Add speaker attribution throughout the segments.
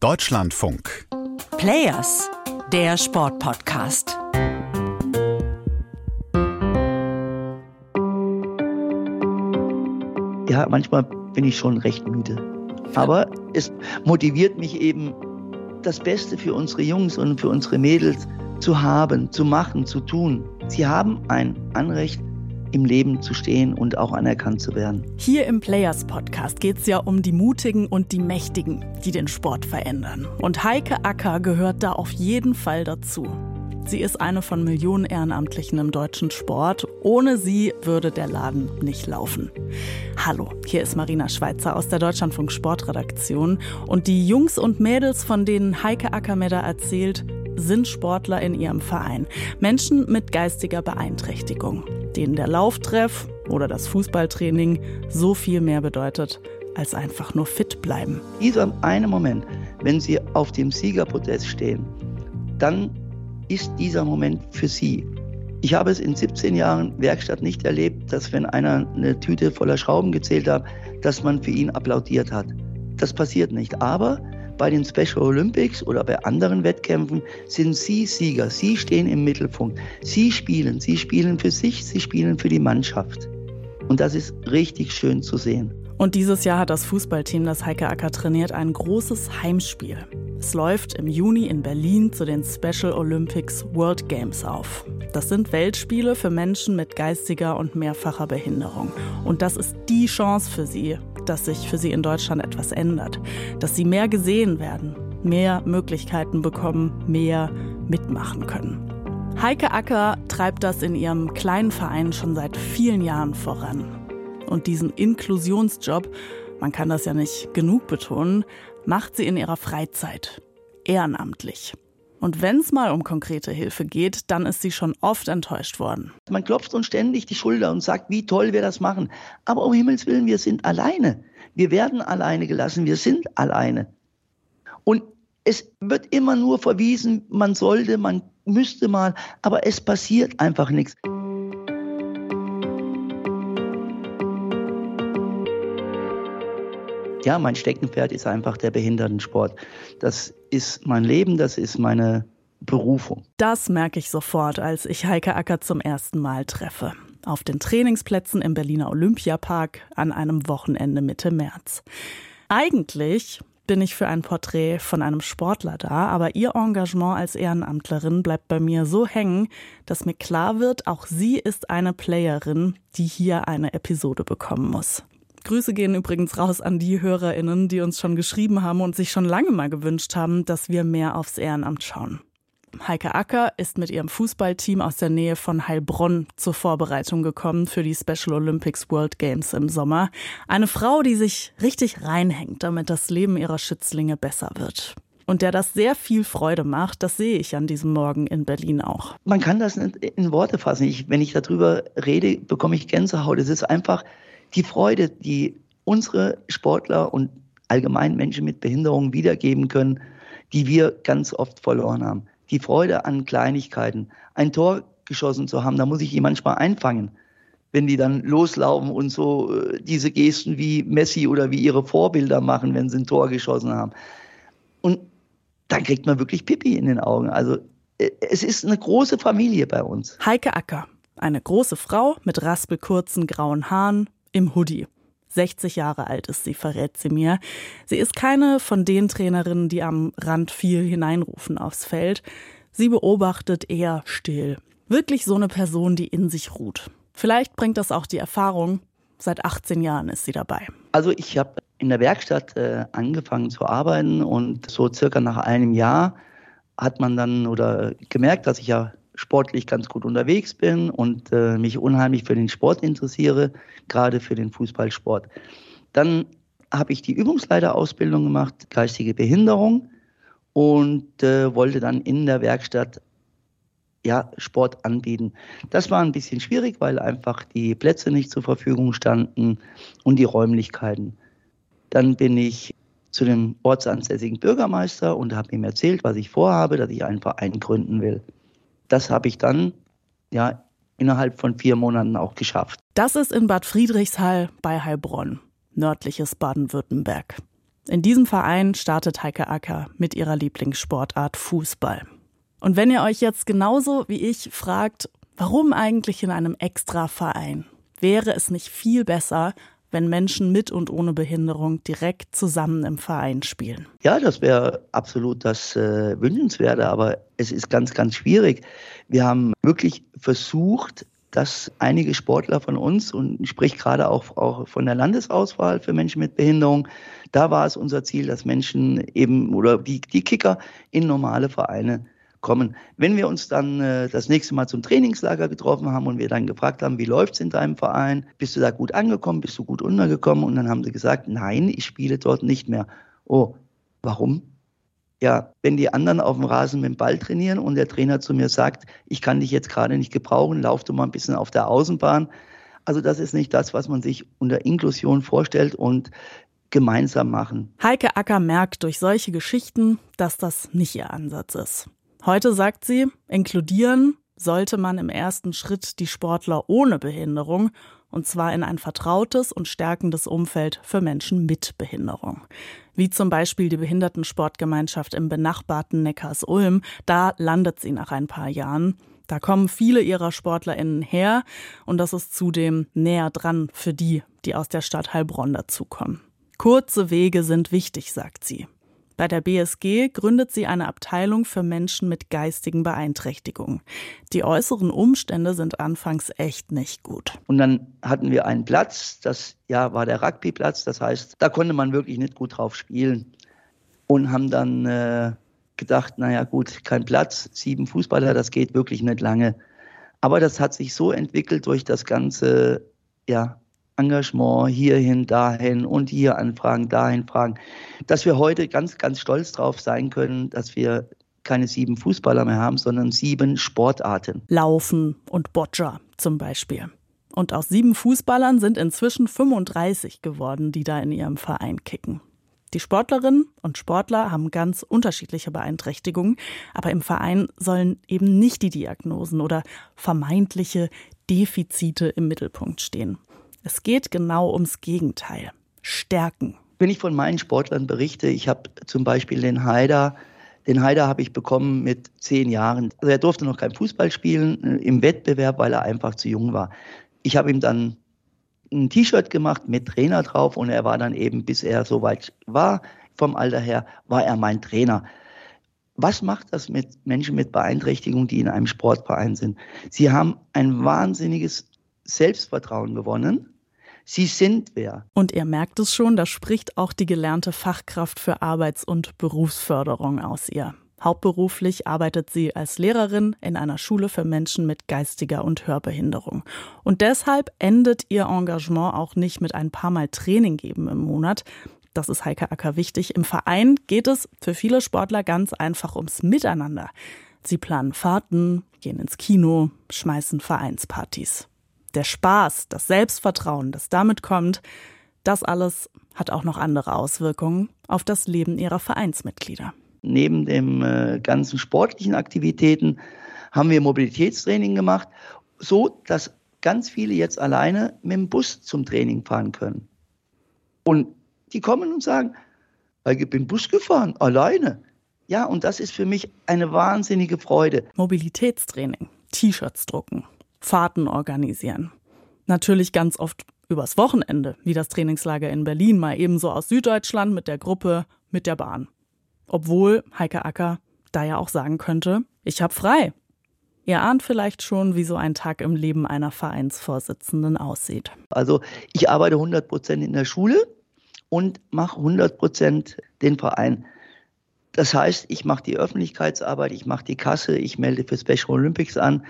Speaker 1: Deutschlandfunk.
Speaker 2: Players, der Sportpodcast.
Speaker 3: Ja, manchmal bin ich schon recht müde. Aber es motiviert mich eben, das Beste für unsere Jungs und für unsere Mädels zu haben, zu machen, zu tun. Sie haben ein Anrecht, im Leben zu stehen und auch anerkannt zu werden.
Speaker 2: Hier im Players Podcast geht es ja um die Mutigen und die Mächtigen, die den Sport verändern. Und Heike Acker gehört da auf jeden Fall dazu. Sie ist eine von Millionen Ehrenamtlichen im deutschen Sport. Ohne sie würde der Laden nicht laufen. Hallo, hier ist Marina Schweizer aus der Deutschlandfunk Sportredaktion. Und die Jungs und Mädels, von denen Heike Ackermeder erzählt, sind Sportler in ihrem Verein. Menschen mit geistiger Beeinträchtigung, denen der Lauftreff oder das Fußballtraining so viel mehr bedeutet als einfach nur fit bleiben.
Speaker 3: Dieser eine Moment, wenn sie auf dem Siegerprotest stehen, dann ist dieser Moment für sie. Ich habe es in 17 Jahren Werkstatt nicht erlebt, dass wenn einer eine Tüte voller Schrauben gezählt hat, dass man für ihn applaudiert hat. Das passiert nicht. Aber bei den Special Olympics oder bei anderen Wettkämpfen sind Sie Sieger. Sie stehen im Mittelpunkt. Sie spielen. Sie spielen für sich. Sie spielen für die Mannschaft. Und das ist richtig schön zu sehen.
Speaker 2: Und dieses Jahr hat das Fußballteam, das Heike Acker trainiert, ein großes Heimspiel. Es läuft im Juni in Berlin zu den Special Olympics World Games auf. Das sind Weltspiele für Menschen mit geistiger und mehrfacher Behinderung. Und das ist die Chance für sie, dass sich für sie in Deutschland etwas ändert. Dass sie mehr gesehen werden, mehr Möglichkeiten bekommen, mehr mitmachen können. Heike Acker treibt das in ihrem kleinen Verein schon seit vielen Jahren voran. Und diesen Inklusionsjob, man kann das ja nicht genug betonen, macht sie in ihrer Freizeit, ehrenamtlich. Und wenn es mal um konkrete Hilfe geht, dann ist sie schon oft enttäuscht worden.
Speaker 3: Man klopft uns ständig die Schulter und sagt, wie toll wir das machen. Aber um Himmels Willen, wir sind alleine. Wir werden alleine gelassen, wir sind alleine. Und es wird immer nur verwiesen, man sollte, man müsste mal, aber es passiert einfach nichts. Ja, mein Steckenpferd ist einfach der Behindertensport. Das ist mein Leben, das ist meine Berufung.
Speaker 2: Das merke ich sofort, als ich Heike Acker zum ersten Mal treffe. Auf den Trainingsplätzen im Berliner Olympiapark an einem Wochenende Mitte März. Eigentlich bin ich für ein Porträt von einem Sportler da, aber ihr Engagement als Ehrenamtlerin bleibt bei mir so hängen, dass mir klar wird, auch sie ist eine Playerin, die hier eine Episode bekommen muss. Grüße gehen übrigens raus an die HörerInnen, die uns schon geschrieben haben und sich schon lange mal gewünscht haben, dass wir mehr aufs Ehrenamt schauen. Heike Acker ist mit ihrem Fußballteam aus der Nähe von Heilbronn zur Vorbereitung gekommen für die Special Olympics World Games im Sommer. Eine Frau, die sich richtig reinhängt, damit das Leben ihrer Schützlinge besser wird. Und der das sehr viel Freude macht, das sehe ich an diesem Morgen in Berlin auch.
Speaker 3: Man kann das nicht in Worte fassen. Ich, wenn ich darüber rede, bekomme ich Gänsehaut. Es ist einfach die Freude, die unsere Sportler und allgemein Menschen mit Behinderungen wiedergeben können, die wir ganz oft verloren haben. Die Freude an Kleinigkeiten. Ein Tor geschossen zu haben, da muss ich die manchmal einfangen, wenn die dann loslaufen und so äh, diese Gesten wie Messi oder wie ihre Vorbilder machen, wenn sie ein Tor geschossen haben. Und dann kriegt man wirklich Pipi in den Augen. Also äh, es ist eine große Familie bei uns.
Speaker 2: Heike Acker, eine große Frau mit raspelkurzen grauen Haaren, im Hoodie. 60 Jahre alt ist sie, verrät sie mir. Sie ist keine von den Trainerinnen, die am Rand viel hineinrufen aufs Feld. Sie beobachtet eher still. Wirklich so eine Person, die in sich ruht. Vielleicht bringt das auch die Erfahrung. Seit 18 Jahren ist sie dabei.
Speaker 3: Also ich habe in der Werkstatt äh, angefangen zu arbeiten und so circa nach einem Jahr hat man dann oder gemerkt, dass ich ja sportlich ganz gut unterwegs bin und äh, mich unheimlich für den Sport interessiere, gerade für den Fußballsport. Dann habe ich die Übungsleiterausbildung gemacht, geistige Behinderung und äh, wollte dann in der Werkstatt ja, Sport anbieten. Das war ein bisschen schwierig, weil einfach die Plätze nicht zur Verfügung standen und die Räumlichkeiten. Dann bin ich zu dem ortsansässigen Bürgermeister und habe ihm erzählt, was ich vorhabe, dass ich einen Verein gründen will das habe ich dann ja innerhalb von vier Monaten auch geschafft.
Speaker 2: Das ist in Bad Friedrichshall bei Heilbronn, nördliches Baden-Württemberg. In diesem Verein startet Heike Acker mit ihrer Lieblingssportart Fußball. Und wenn ihr euch jetzt genauso wie ich fragt, warum eigentlich in einem Extra-Verein? Wäre es nicht viel besser, wenn Menschen mit und ohne Behinderung direkt zusammen im Verein spielen?
Speaker 3: Ja, das wäre absolut das äh, Wünschenswerte, aber es ist ganz, ganz schwierig. Wir haben wirklich versucht, dass einige Sportler von uns, und ich spreche gerade auch, auch von der Landesauswahl für Menschen mit Behinderung, da war es unser Ziel, dass Menschen eben oder die, die Kicker in normale Vereine kommen. Wenn wir uns dann äh, das nächste Mal zum Trainingslager getroffen haben und wir dann gefragt haben, wie läuft es in deinem Verein? Bist du da gut angekommen? Bist du gut untergekommen? Und dann haben sie gesagt, nein, ich spiele dort nicht mehr. Oh, warum? Ja, wenn die anderen auf dem Rasen mit dem Ball trainieren und der Trainer zu mir sagt, ich kann dich jetzt gerade nicht gebrauchen, lauf du mal ein bisschen auf der Außenbahn. Also das ist nicht das, was man sich unter Inklusion vorstellt und gemeinsam machen.
Speaker 2: Heike Acker merkt durch solche Geschichten, dass das nicht ihr Ansatz ist. Heute sagt sie, inkludieren sollte man im ersten Schritt die Sportler ohne Behinderung, und zwar in ein vertrautes und stärkendes Umfeld für Menschen mit Behinderung. Wie zum Beispiel die Behindertensportgemeinschaft im benachbarten Neckars-Ulm, da landet sie nach ein paar Jahren. Da kommen viele ihrer SportlerInnen her und das ist zudem näher dran für die, die aus der Stadt Heilbronn dazukommen. Kurze Wege sind wichtig, sagt sie. Bei der BSG gründet sie eine Abteilung für Menschen mit geistigen Beeinträchtigungen. Die äußeren Umstände sind anfangs echt nicht gut.
Speaker 3: Und dann hatten wir einen Platz, das ja war der Rugbyplatz, das heißt, da konnte man wirklich nicht gut drauf spielen. Und haben dann äh, gedacht, naja gut, kein Platz, sieben Fußballer, das geht wirklich nicht lange. Aber das hat sich so entwickelt durch das ganze ja, Engagement hierhin, dahin und hier anfragen, dahin fragen, dass wir heute ganz, ganz stolz drauf sein können, dass wir keine sieben Fußballer mehr haben, sondern sieben Sportarten.
Speaker 2: Laufen und Boccia zum Beispiel. Und aus sieben Fußballern sind inzwischen 35 geworden, die da in ihrem Verein kicken. Die Sportlerinnen und Sportler haben ganz unterschiedliche Beeinträchtigungen, aber im Verein sollen eben nicht die Diagnosen oder vermeintliche Defizite im Mittelpunkt stehen. Es geht genau ums Gegenteil. Stärken.
Speaker 3: Wenn ich von meinen Sportlern berichte, ich habe zum Beispiel den Haider, den Haider habe ich bekommen mit zehn Jahren. Also er durfte noch kein Fußball spielen äh, im Wettbewerb, weil er einfach zu jung war. Ich habe ihm dann ein T-Shirt gemacht mit Trainer drauf und er war dann eben, bis er soweit war, vom Alter her, war er mein Trainer. Was macht das mit Menschen mit Beeinträchtigung, die in einem Sportverein sind? Sie haben ein wahnsinniges Selbstvertrauen gewonnen Sie sind wer.
Speaker 2: Und ihr merkt es schon, da spricht auch die gelernte Fachkraft für Arbeits- und Berufsförderung aus ihr. Hauptberuflich arbeitet sie als Lehrerin in einer Schule für Menschen mit geistiger und Hörbehinderung. Und deshalb endet ihr Engagement auch nicht mit ein paar Mal Training geben im Monat. Das ist Heike Acker wichtig. Im Verein geht es für viele Sportler ganz einfach ums Miteinander. Sie planen Fahrten, gehen ins Kino, schmeißen Vereinspartys der Spaß, das Selbstvertrauen, das damit kommt, das alles hat auch noch andere Auswirkungen auf das Leben ihrer Vereinsmitglieder.
Speaker 3: Neben den äh, ganzen sportlichen Aktivitäten haben wir Mobilitätstraining gemacht, so dass ganz viele jetzt alleine mit dem Bus zum Training fahren können. Und die kommen und sagen, ich bin Bus gefahren, alleine. Ja, und das ist für mich eine wahnsinnige Freude.
Speaker 2: Mobilitätstraining, T-Shirts drucken, Fahrten organisieren. Natürlich ganz oft übers Wochenende, wie das Trainingslager in Berlin, mal ebenso aus Süddeutschland mit der Gruppe, mit der Bahn. Obwohl Heike Acker da ja auch sagen könnte, ich habe frei. Ihr ahnt vielleicht schon, wie so ein Tag im Leben einer Vereinsvorsitzenden aussieht.
Speaker 3: Also ich arbeite 100 Prozent in der Schule und mache 100 Prozent den Verein. Das heißt, ich mache die Öffentlichkeitsarbeit, ich mache die Kasse, ich melde für Special Olympics an.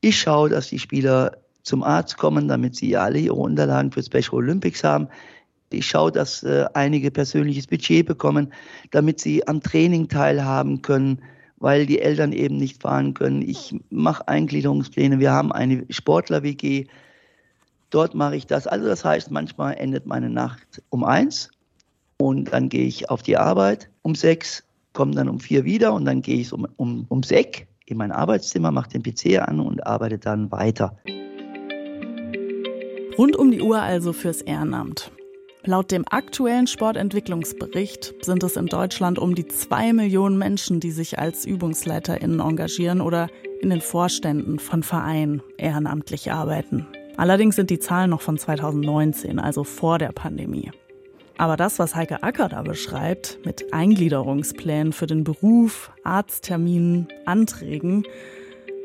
Speaker 3: Ich schaue, dass die Spieler zum Arzt kommen, damit sie alle ihre Unterlagen für Special Olympics haben. Ich schaue, dass äh, einige persönliches Budget bekommen, damit sie am Training teilhaben können, weil die Eltern eben nicht fahren können. Ich mache Eingliederungspläne. Wir haben eine Sportler-WG. Dort mache ich das. Also das heißt, manchmal endet meine Nacht um eins und dann gehe ich auf die Arbeit um sechs, komme dann um vier wieder und dann gehe ich um, um, um sechs in mein Arbeitszimmer, mache den PC an und arbeite dann weiter.
Speaker 2: Rund um die Uhr also fürs Ehrenamt. Laut dem aktuellen Sportentwicklungsbericht sind es in Deutschland um die zwei Millionen Menschen, die sich als ÜbungsleiterInnen engagieren oder in den Vorständen von Vereinen ehrenamtlich arbeiten. Allerdings sind die Zahlen noch von 2019, also vor der Pandemie. Aber das, was Heike Acker da beschreibt, mit Eingliederungsplänen für den Beruf, Arztterminen, Anträgen,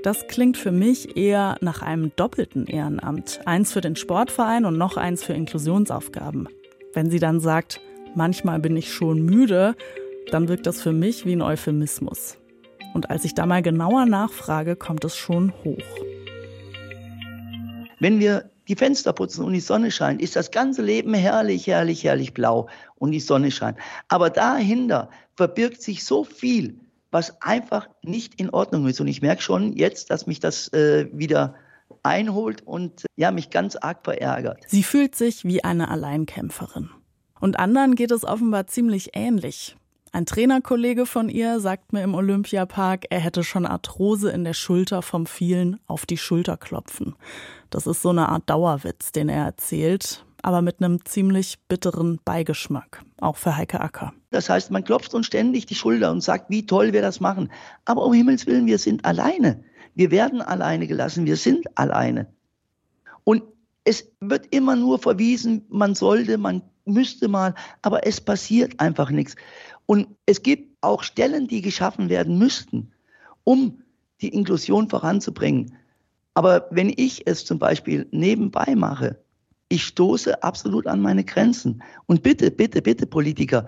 Speaker 2: das klingt für mich eher nach einem doppelten Ehrenamt. Eins für den Sportverein und noch eins für Inklusionsaufgaben. Wenn sie dann sagt, manchmal bin ich schon müde, dann wirkt das für mich wie ein Euphemismus. Und als ich da mal genauer nachfrage, kommt es schon hoch.
Speaker 3: Wenn wir die Fenster putzen und die Sonne scheint, ist das ganze Leben herrlich, herrlich, herrlich blau und die Sonne scheint. Aber dahinter verbirgt sich so viel, was einfach nicht in Ordnung ist. Und ich merke schon jetzt, dass mich das äh, wieder einholt und ja, mich ganz arg verärgert.
Speaker 2: Sie fühlt sich wie eine Alleinkämpferin. Und anderen geht es offenbar ziemlich ähnlich. Ein Trainerkollege von ihr sagt mir im Olympiapark, er hätte schon Arthrose in der Schulter vom vielen auf die Schulter klopfen. Das ist so eine Art Dauerwitz, den er erzählt, aber mit einem ziemlich bitteren Beigeschmack, auch für Heike Acker.
Speaker 3: Das heißt, man klopft uns ständig die Schulter und sagt, wie toll wir das machen. Aber um Himmels Willen, wir sind alleine. Wir werden alleine gelassen, wir sind alleine. Und es wird immer nur verwiesen, man sollte, man müsste mal, aber es passiert einfach nichts. Und es gibt auch Stellen, die geschaffen werden müssten, um die Inklusion voranzubringen. Aber wenn ich es zum Beispiel nebenbei mache, ich stoße absolut an meine Grenzen. Und bitte, bitte, bitte, Politiker,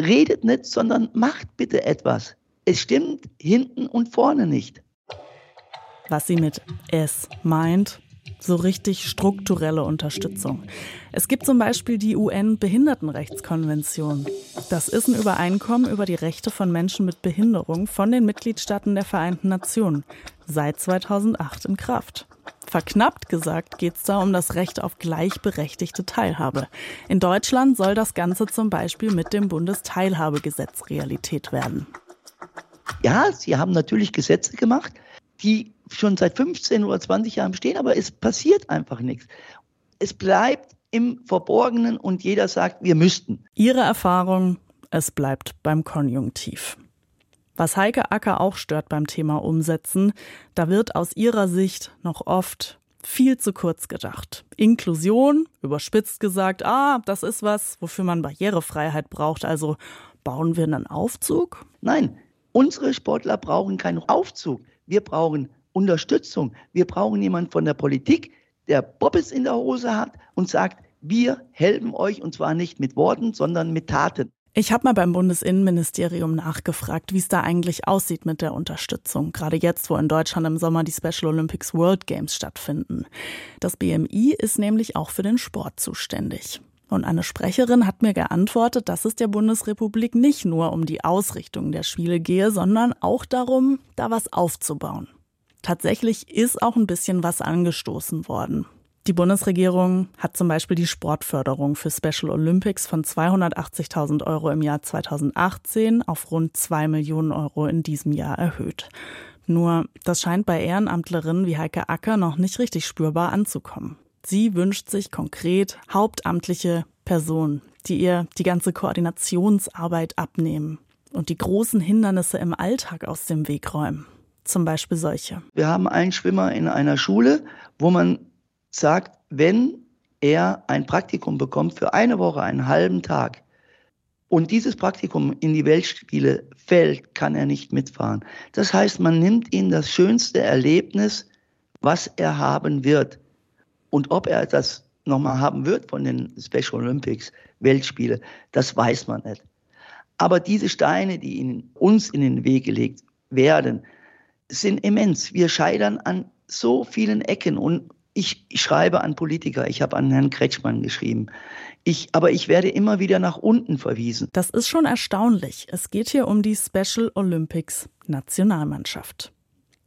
Speaker 3: redet nicht, sondern macht bitte etwas. Es stimmt hinten und vorne nicht.
Speaker 2: Was sie mit es meint, so richtig strukturelle Unterstützung. Es gibt zum Beispiel die UN-Behindertenrechtskonvention. Das ist ein Übereinkommen über die Rechte von Menschen mit Behinderung von den Mitgliedstaaten der Vereinten Nationen, seit 2008 in Kraft. Verknappt gesagt geht es da um das Recht auf gleichberechtigte Teilhabe. In Deutschland soll das Ganze zum Beispiel mit dem Bundesteilhabegesetz Realität werden.
Speaker 3: Ja, sie haben natürlich Gesetze gemacht, die schon seit 15 oder 20 Jahren bestehen, aber es passiert einfach nichts. Es bleibt im Verborgenen und jeder sagt, wir müssten.
Speaker 2: Ihre Erfahrung, es bleibt beim Konjunktiv. Was Heike Acker auch stört beim Thema Umsetzen, da wird aus ihrer Sicht noch oft viel zu kurz gedacht. Inklusion, überspitzt gesagt, ah, das ist was, wofür man Barrierefreiheit braucht, also bauen wir einen Aufzug?
Speaker 3: Nein, unsere Sportler brauchen keinen Aufzug. Wir brauchen Unterstützung. Wir brauchen jemanden von der Politik, der Bobbes in der Hose hat und sagt, wir helfen euch und zwar nicht mit Worten, sondern mit Taten.
Speaker 2: Ich habe mal beim Bundesinnenministerium nachgefragt, wie es da eigentlich aussieht mit der Unterstützung, gerade jetzt, wo in Deutschland im Sommer die Special Olympics World Games stattfinden. Das BMI ist nämlich auch für den Sport zuständig. Und eine Sprecherin hat mir geantwortet, dass es der Bundesrepublik nicht nur um die Ausrichtung der Spiele gehe, sondern auch darum, da was aufzubauen. Tatsächlich ist auch ein bisschen was angestoßen worden. Die Bundesregierung hat zum Beispiel die Sportförderung für Special Olympics von 280.000 Euro im Jahr 2018 auf rund 2 Millionen Euro in diesem Jahr erhöht. Nur, das scheint bei Ehrenamtlerinnen wie Heike Acker noch nicht richtig spürbar anzukommen. Sie wünscht sich konkret hauptamtliche Personen, die ihr die ganze Koordinationsarbeit abnehmen und die großen Hindernisse im Alltag aus dem Weg räumen zum Beispiel solche?
Speaker 3: Wir haben einen Schwimmer in einer Schule, wo man sagt, wenn er ein Praktikum bekommt für eine Woche, einen halben Tag, und dieses Praktikum in die Weltspiele fällt, kann er nicht mitfahren. Das heißt, man nimmt ihm das schönste Erlebnis, was er haben wird. Und ob er das nochmal haben wird von den Special Olympics, Weltspiele, das weiß man nicht. Aber diese Steine, die in uns in den Weg gelegt werden, sind immens. Wir scheitern an so vielen Ecken und ich schreibe an Politiker, ich habe an Herrn Kretschmann geschrieben. Ich, aber ich werde immer wieder nach unten verwiesen.
Speaker 2: Das ist schon erstaunlich. Es geht hier um die Special Olympics Nationalmannschaft.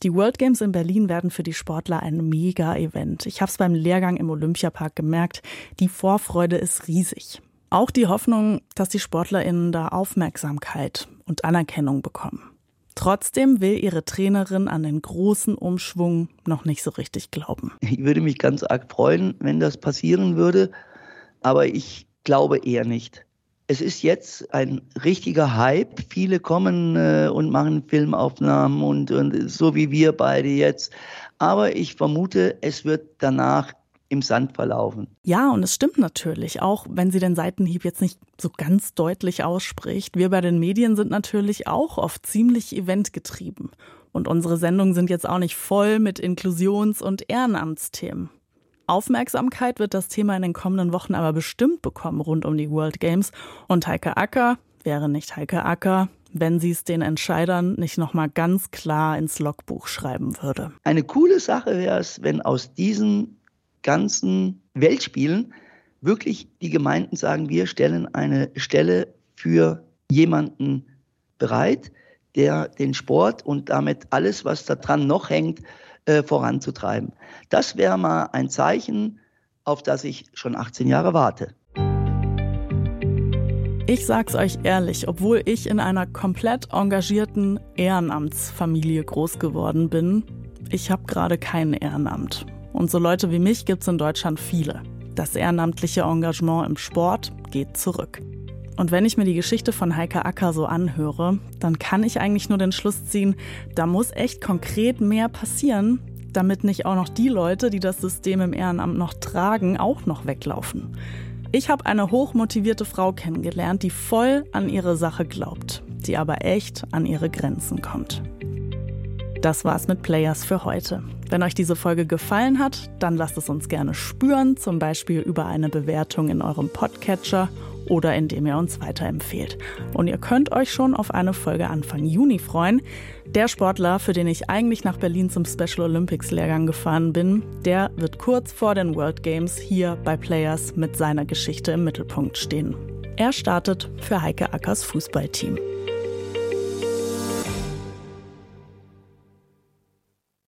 Speaker 2: Die World Games in Berlin werden für die Sportler ein Mega-Event. Ich habe es beim Lehrgang im Olympiapark gemerkt. Die Vorfreude ist riesig. Auch die Hoffnung, dass die SportlerInnen da Aufmerksamkeit und Anerkennung bekommen. Trotzdem will ihre Trainerin an den großen Umschwung noch nicht so richtig glauben.
Speaker 3: Ich würde mich ganz arg freuen, wenn das passieren würde. Aber ich glaube eher nicht. Es ist jetzt ein richtiger Hype. Viele kommen äh, und machen Filmaufnahmen und, und so wie wir beide jetzt. Aber ich vermute, es wird danach im Sand verlaufen.
Speaker 2: Ja, und es stimmt natürlich, auch wenn sie den Seitenhieb jetzt nicht so ganz deutlich ausspricht. Wir bei den Medien sind natürlich auch oft ziemlich eventgetrieben. Und unsere Sendungen sind jetzt auch nicht voll mit Inklusions- und Ehrenamtsthemen. Aufmerksamkeit wird das Thema in den kommenden Wochen aber bestimmt bekommen rund um die World Games. Und Heike Acker wäre nicht Heike Acker, wenn sie es den Entscheidern nicht nochmal ganz klar ins Logbuch schreiben würde.
Speaker 3: Eine coole Sache wäre es, wenn aus diesen ganzen Weltspielen wirklich die Gemeinden sagen, wir stellen eine Stelle für jemanden bereit, der den Sport und damit alles, was da dran noch hängt, äh, voranzutreiben. Das wäre mal ein Zeichen, auf das ich schon 18 Jahre warte.
Speaker 2: Ich sag's euch ehrlich, obwohl ich in einer komplett engagierten Ehrenamtsfamilie groß geworden bin, ich habe gerade kein Ehrenamt. Und so Leute wie mich gibt es in Deutschland viele. Das ehrenamtliche Engagement im Sport geht zurück. Und wenn ich mir die Geschichte von Heike Acker so anhöre, dann kann ich eigentlich nur den Schluss ziehen, da muss echt konkret mehr passieren, damit nicht auch noch die Leute, die das System im Ehrenamt noch tragen, auch noch weglaufen. Ich habe eine hochmotivierte Frau kennengelernt, die voll an ihre Sache glaubt, die aber echt an ihre Grenzen kommt. Das war's mit Players für heute. Wenn euch diese Folge gefallen hat, dann lasst es uns gerne spüren, zum Beispiel über eine Bewertung in eurem Podcatcher oder indem ihr uns weiterempfehlt. Und ihr könnt euch schon auf eine Folge Anfang Juni freuen. Der Sportler, für den ich eigentlich nach Berlin zum Special Olympics Lehrgang gefahren bin, der wird kurz vor den World Games hier bei Players mit seiner Geschichte im Mittelpunkt stehen. Er startet für Heike Ackers Fußballteam.